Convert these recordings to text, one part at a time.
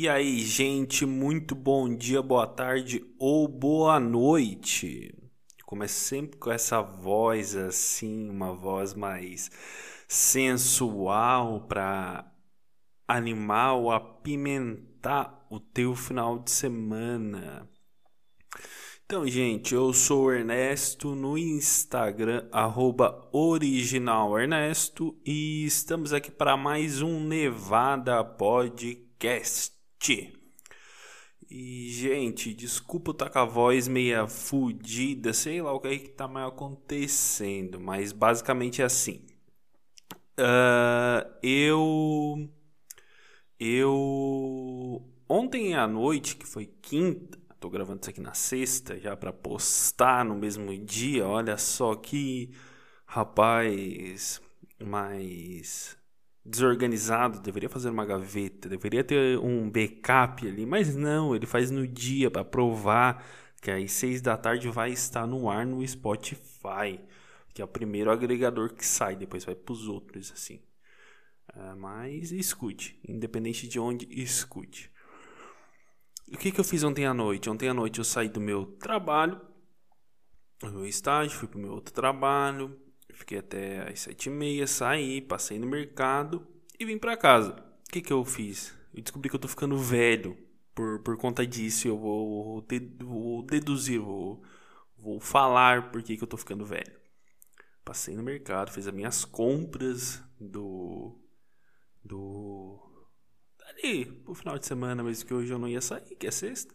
E aí, gente, muito bom dia, boa tarde ou boa noite. Começo sempre com essa voz assim, uma voz mais sensual para animar ou apimentar o teu final de semana. Então, gente, eu sou o Ernesto no Instagram, originalernesto, e estamos aqui para mais um Nevada Podcast. E, gente, desculpa eu estar com a voz meia fudida, sei lá o que, é que tá mais acontecendo, mas basicamente é assim. Uh, eu. Eu. Ontem à noite, que foi quinta, tô gravando isso aqui na sexta já para postar no mesmo dia. Olha só que rapaz mais desorganizado, deveria fazer uma gaveta, deveria ter um backup ali, mas não, ele faz no dia para provar que às seis da tarde vai estar no ar no Spotify, que é o primeiro agregador que sai, depois vai para os outros assim. É, mas escute, independente de onde escute. O que, que eu fiz ontem à noite? Ontem à noite eu saí do meu trabalho, do meu estágio, fui para o meu outro trabalho, fiquei até às sete e meia, saí, passei no mercado e vim para casa. O que, que eu fiz? Eu descobri que eu tô ficando velho. Por, por conta disso, eu vou, vou deduzir, vou, vou falar por que, que eu tô ficando velho. Passei no mercado, fiz as minhas compras do. do ali pro final de semana, mesmo que hoje eu não ia sair, que é sexta.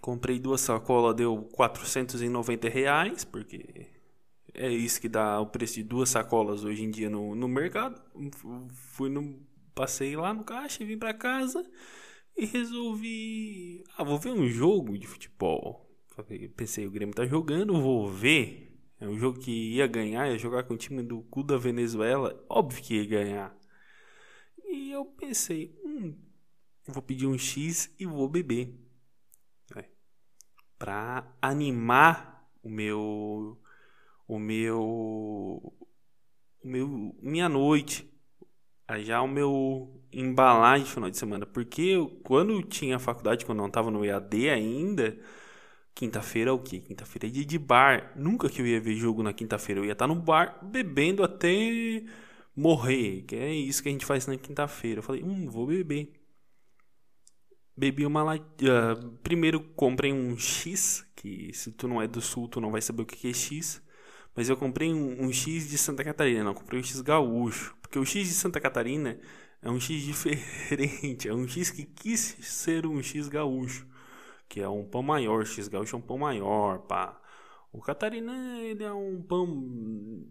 Comprei duas sacolas, deu 490 reais, porque é isso que dá o preço de duas sacolas hoje em dia no, no mercado. Fui no, passei lá no caixa, vim para casa e resolvi, ah, vou ver um jogo de futebol. Pensei, o Grêmio tá jogando, vou ver. É um jogo que ia ganhar, ia jogar com o time do cu da Venezuela, óbvio que ia ganhar. E eu pensei, hum, vou pedir um X e vou beber. É. Pra animar o meu. O meu. O meu. Minha noite. Já o meu embalagem de final de semana. Porque eu, quando eu tinha faculdade, quando eu não tava no EAD ainda. Quinta-feira é o quê? Quinta-feira é dia de bar. Nunca que eu ia ver jogo na quinta-feira. Eu ia estar no bar bebendo até morrer, que é isso que a gente faz na quinta-feira. Eu falei, hum, vou beber. Bebi uma uh, primeiro comprei um X, que se tu não é do sul, tu não vai saber o que é X. Mas eu comprei um, um X de Santa Catarina, não, comprei um X gaúcho. Porque o X de Santa Catarina é um X diferente, é um X que quis ser um X gaúcho. Que é um pão maior, X gaúcho é um pão maior, pá. O Catarina, ele é um pão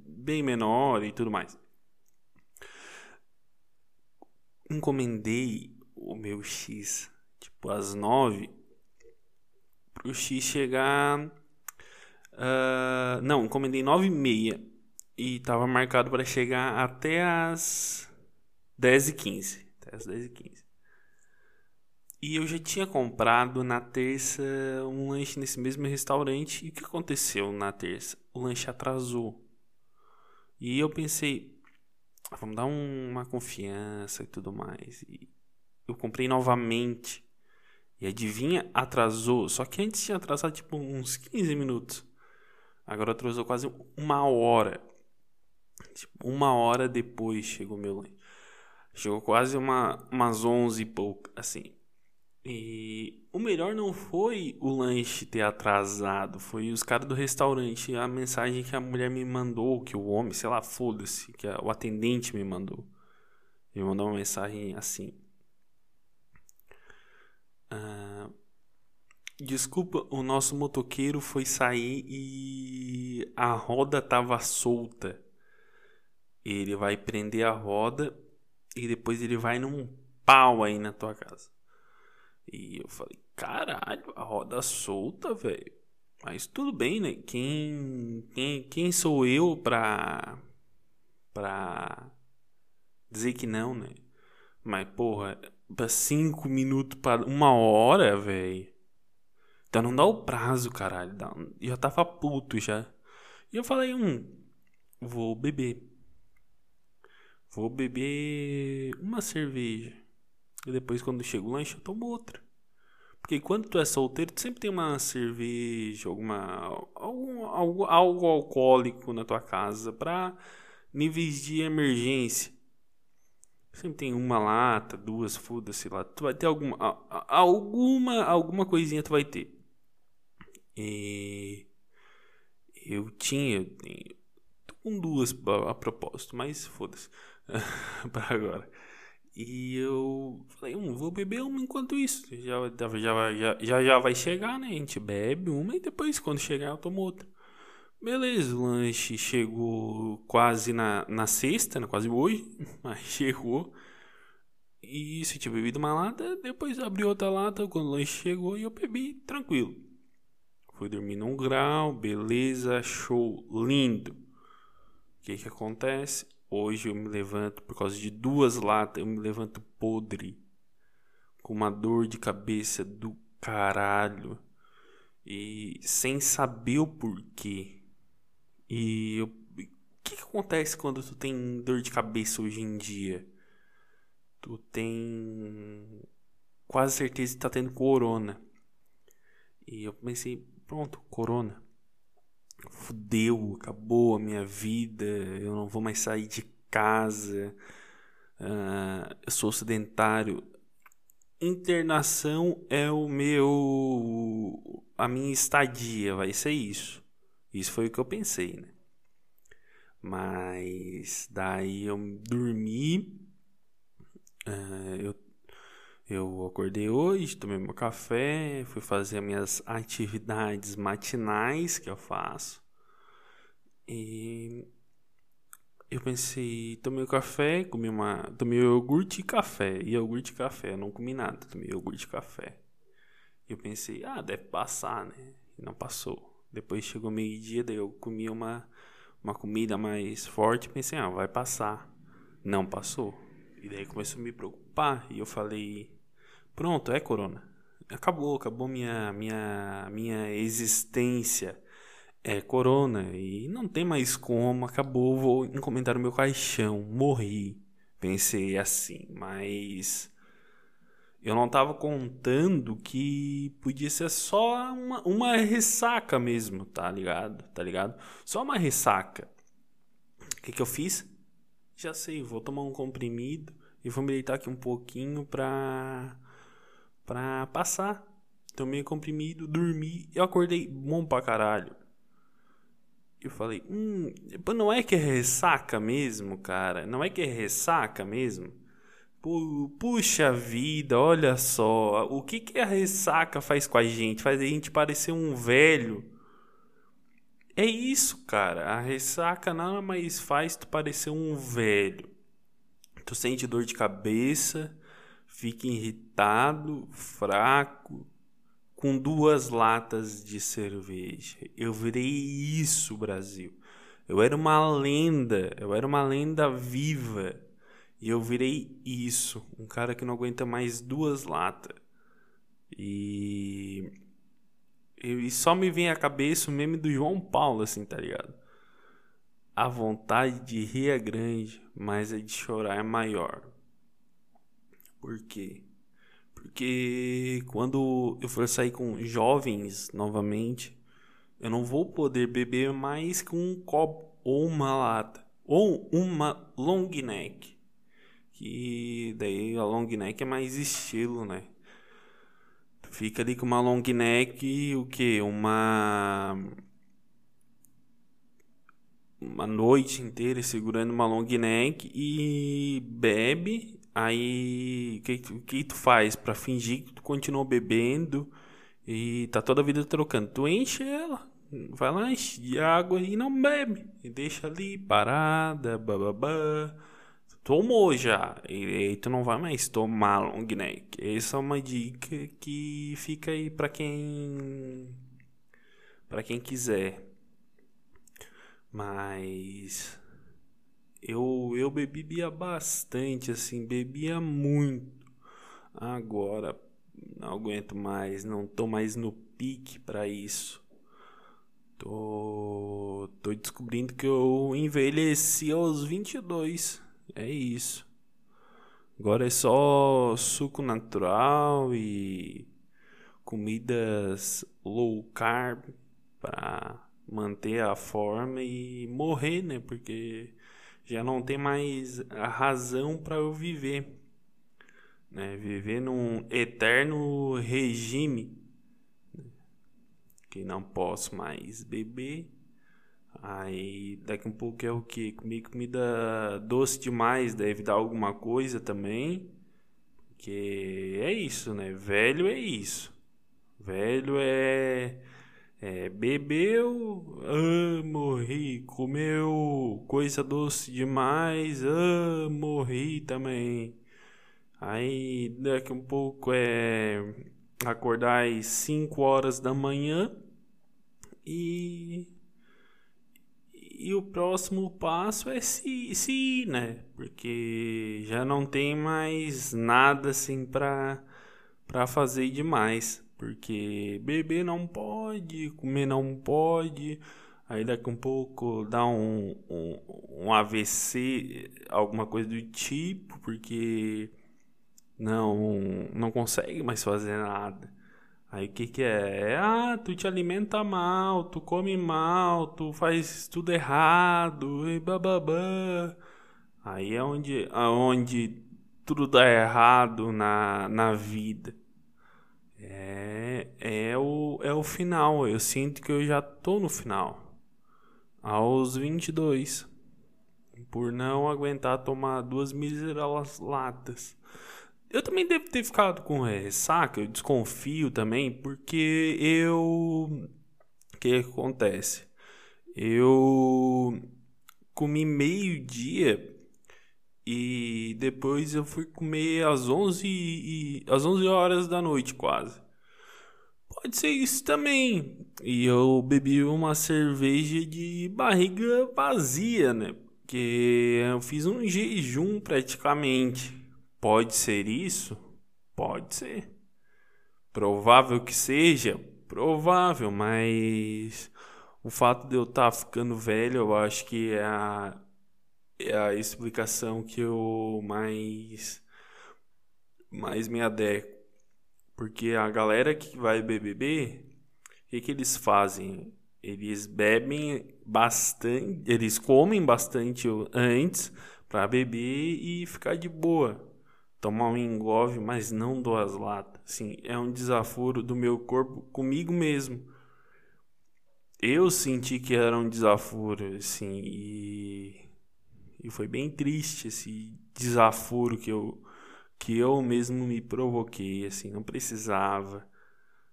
bem menor e tudo mais encomendei o meu X tipo às nove pro X chegar. Uh, não, encomendei nove e meia e tava marcado para chegar até as dez e quinze. Até as dez e quinze. E eu já tinha comprado na terça um lanche nesse mesmo restaurante. E o que aconteceu na terça? O lanche atrasou. E eu pensei, vamos dar um, uma confiança e tudo mais. E eu comprei novamente. E adivinha, atrasou. Só que antes tinha atrasado tipo uns 15 minutos. Agora atrasou quase uma hora. Tipo, uma hora depois chegou meu lanche. Chegou quase uma, umas 11 e pouco, assim. E o melhor não foi o lanche ter atrasado, foi os caras do restaurante, a mensagem que a mulher me mandou, que o homem, sei lá, foda-se, que o atendente me mandou. Ele mandou uma mensagem assim. Ah, desculpa, o nosso motoqueiro foi sair e a roda tava solta. Ele vai prender a roda e depois ele vai num pau aí na tua casa. E eu falei, caralho, a roda solta, velho. Mas tudo bem, né? Quem, quem, quem sou eu pra, pra dizer que não, né? Mas, porra, pra cinco minutos para uma hora, velho. Então não dá o prazo, caralho. Dá, já tava puto já. E eu falei, hum, vou beber. Vou beber uma cerveja. E depois, quando chega o lanche, eu tomo outra. Porque quando tu é solteiro, tu sempre tem uma cerveja, alguma algum, algo, algo alcoólico na tua casa para níveis de emergência. Sempre tem uma lata, duas, foda-se lá. Tu vai ter alguma alguma alguma coisinha tu vai ter. E eu tinha, tô com duas a propósito, mas foda-se para agora. E eu falei, hum, vou beber uma enquanto isso. Já, já, já, já, já vai chegar, né? A gente bebe uma e depois, quando chegar, eu tomo outra. Beleza, o lanche chegou quase na, na sexta, né? quase hoje, mas chegou. E se tinha bebido uma lata, depois abri outra lata quando o lanche chegou e eu bebi tranquilo. Fui dormir num grau, beleza, show, lindo. O que que acontece? Hoje eu me levanto por causa de duas latas, eu me levanto podre, com uma dor de cabeça do caralho e sem saber o porquê. E o que, que acontece quando tu tem dor de cabeça hoje em dia? Tu tem quase certeza que tá tendo corona. E eu pensei, pronto, corona fudeu, acabou a minha vida, eu não vou mais sair de casa, uh, eu sou sedentário. Internação é o meu. a minha estadia, vai ser isso. Isso foi o que eu pensei, né? Mas daí eu dormi, uh, eu eu acordei hoje, tomei meu café, fui fazer minhas atividades matinais que eu faço. E eu pensei, tomei o café, comi uma, tomei iogurte e café, e iogurte e café, não comi nada, tomei iogurte e café. Eu pensei, ah, deve passar, né? E não passou. Depois chegou meio-dia, daí eu comi uma uma comida mais forte, pensei, ah, vai passar. Não passou. E daí começou a me preocupar, e eu falei, Pronto, é corona. Acabou, acabou minha minha minha existência. É corona e não tem mais como, acabou, vou encomendar o meu caixão, morri. Pensei assim, mas eu não estava contando que podia ser só uma, uma ressaca mesmo, tá ligado? Tá ligado? Só uma ressaca. O que, que eu fiz? Já sei, vou tomar um comprimido e vou me deitar aqui um pouquinho pra pra passar. Tomei comprimido, dormi. Eu acordei bom pra caralho. Eu falei, hum, não é que é ressaca mesmo, cara? Não é que é ressaca mesmo? Puxa vida, olha só. O que, que a ressaca faz com a gente? Faz a gente parecer um velho. É isso, cara. A ressaca nada mais faz tu parecer um velho. Tu sente dor de cabeça, fica irritado, fraco, com duas latas de cerveja. Eu virei isso, Brasil. Eu era uma lenda, eu era uma lenda viva. E eu virei isso, um cara que não aguenta mais duas latas. E e só me vem à cabeça o meme do João Paulo, assim, tá ligado? A vontade de rir é grande, mas a de chorar é maior. Por quê? Porque quando eu for sair com jovens novamente, eu não vou poder beber mais que um copo ou uma lata ou uma long neck. Que daí a long neck é mais estilo, né? Fica ali com uma long neck, o que? Uma uma noite inteira segurando uma long neck e bebe Aí, o que, que tu faz para fingir que tu continua bebendo e tá toda a vida trocando? Tu enche ela, vai lá, enche de água e não bebe. E deixa ali parada, bababá. Tomou já, e, e tu não vai mais tomar long neck. Essa é uma dica que fica aí para quem para quem quiser. Mas eu, eu bebia bastante, assim, bebia muito. Agora não aguento mais, não tô mais no pique para isso. Tô, tô descobrindo que eu envelheci aos 22. É isso. Agora é só suco natural e comidas low carb para manter a forma e morrer, né? Porque já não tem mais a razão para eu viver, né? Viver num eterno regime né? que não posso mais beber. Aí daqui um pouco é o que? Comer comida doce demais deve dar alguma coisa também. Porque é isso, né? Velho é isso. Velho é é, bebeu, ah, morri. Comeu coisa doce demais, ah, morri também. Aí daqui um pouco é acordar às 5 horas da manhã e e o próximo passo é se, se ir, né? Porque já não tem mais nada assim para para fazer demais. Porque beber não pode, comer não pode. Aí daqui um pouco dá um, um, um AVC, alguma coisa do tipo, porque não, não consegue mais fazer nada. Aí o que que é? é? Ah, tu te alimenta mal, tu come mal, tu faz tudo errado, e bababá. Aí é onde, onde tudo dá errado na, na vida. É, é, o, é o final. Eu sinto que eu já tô no final. Aos 22. Por não aguentar tomar duas míseras latas. Eu também devo ter ficado com ressaca, eu desconfio também, porque eu. O que acontece? Eu comi meio-dia e depois eu fui comer às 11 e às 11 horas da noite quase. Pode ser isso também. E eu bebi uma cerveja de barriga vazia, né? Porque eu fiz um jejum praticamente. Pode ser isso? Pode ser. Provável que seja? Provável, mas o fato de eu estar tá ficando velho, eu acho que é a é a explicação que eu mais mais me adequo. Porque a galera que vai BBB, o que, que eles fazem? Eles bebem bastante, eles comem bastante antes para beber e ficar de boa. Tomar um engove, mas não duas latas. Assim, é um desaforo do meu corpo comigo mesmo. Eu senti que era um desaforo, assim, e e foi bem triste esse desaforo que eu que eu mesmo me provoquei, assim, não precisava,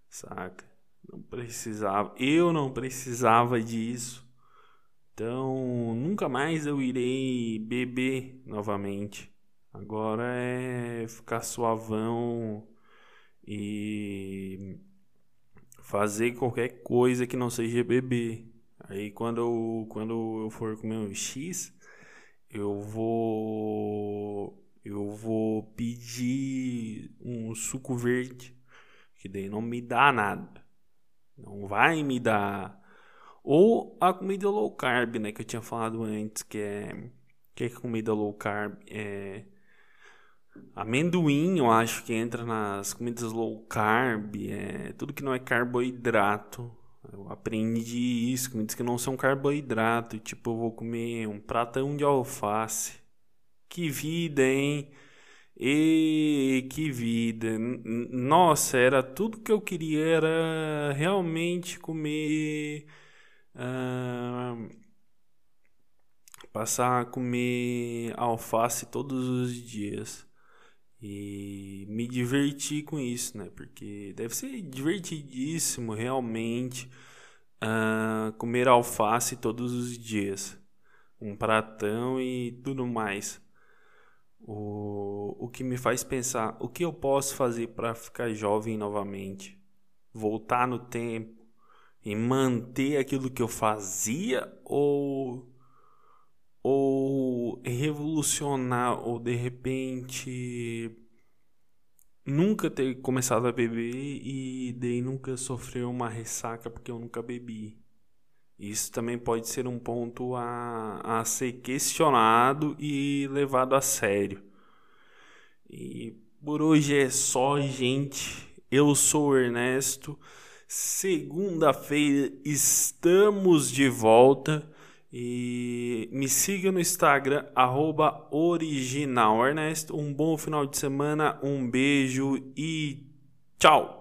saca? Não precisava, eu não precisava disso. Então, nunca mais eu irei beber novamente. Agora é ficar suavão e fazer qualquer coisa que não seja beber. Aí quando eu, quando eu for comer um X, eu vou eu vou pedir um suco verde, que daí não me dá nada. Não vai me dar ou a comida low carb, né, que eu tinha falado antes, que é que é comida low carb é amendoim, eu acho que entra nas comidas low carb, é tudo que não é carboidrato eu aprendi isso, comidas que não são carboidrato. Tipo, eu vou comer um pratão de alface. Que vida, hein? E que vida. Nossa, era tudo que eu queria. Era realmente comer. Uh, passar a comer alface todos os dias e me divertir com isso, né? Porque deve ser divertidíssimo realmente uh, comer alface todos os dias, um pratão e tudo mais. O, o que me faz pensar o que eu posso fazer para ficar jovem novamente, voltar no tempo e manter aquilo que eu fazia ou ou revolucionar ou de repente nunca ter começado a beber e daí nunca sofrer uma ressaca porque eu nunca bebi. Isso também pode ser um ponto a, a ser questionado e levado a sério. E por hoje é só, gente. Eu sou Ernesto. Segunda-feira estamos de volta. E me siga no Instagram, arroba original Ernesto. Um bom final de semana, um beijo e tchau!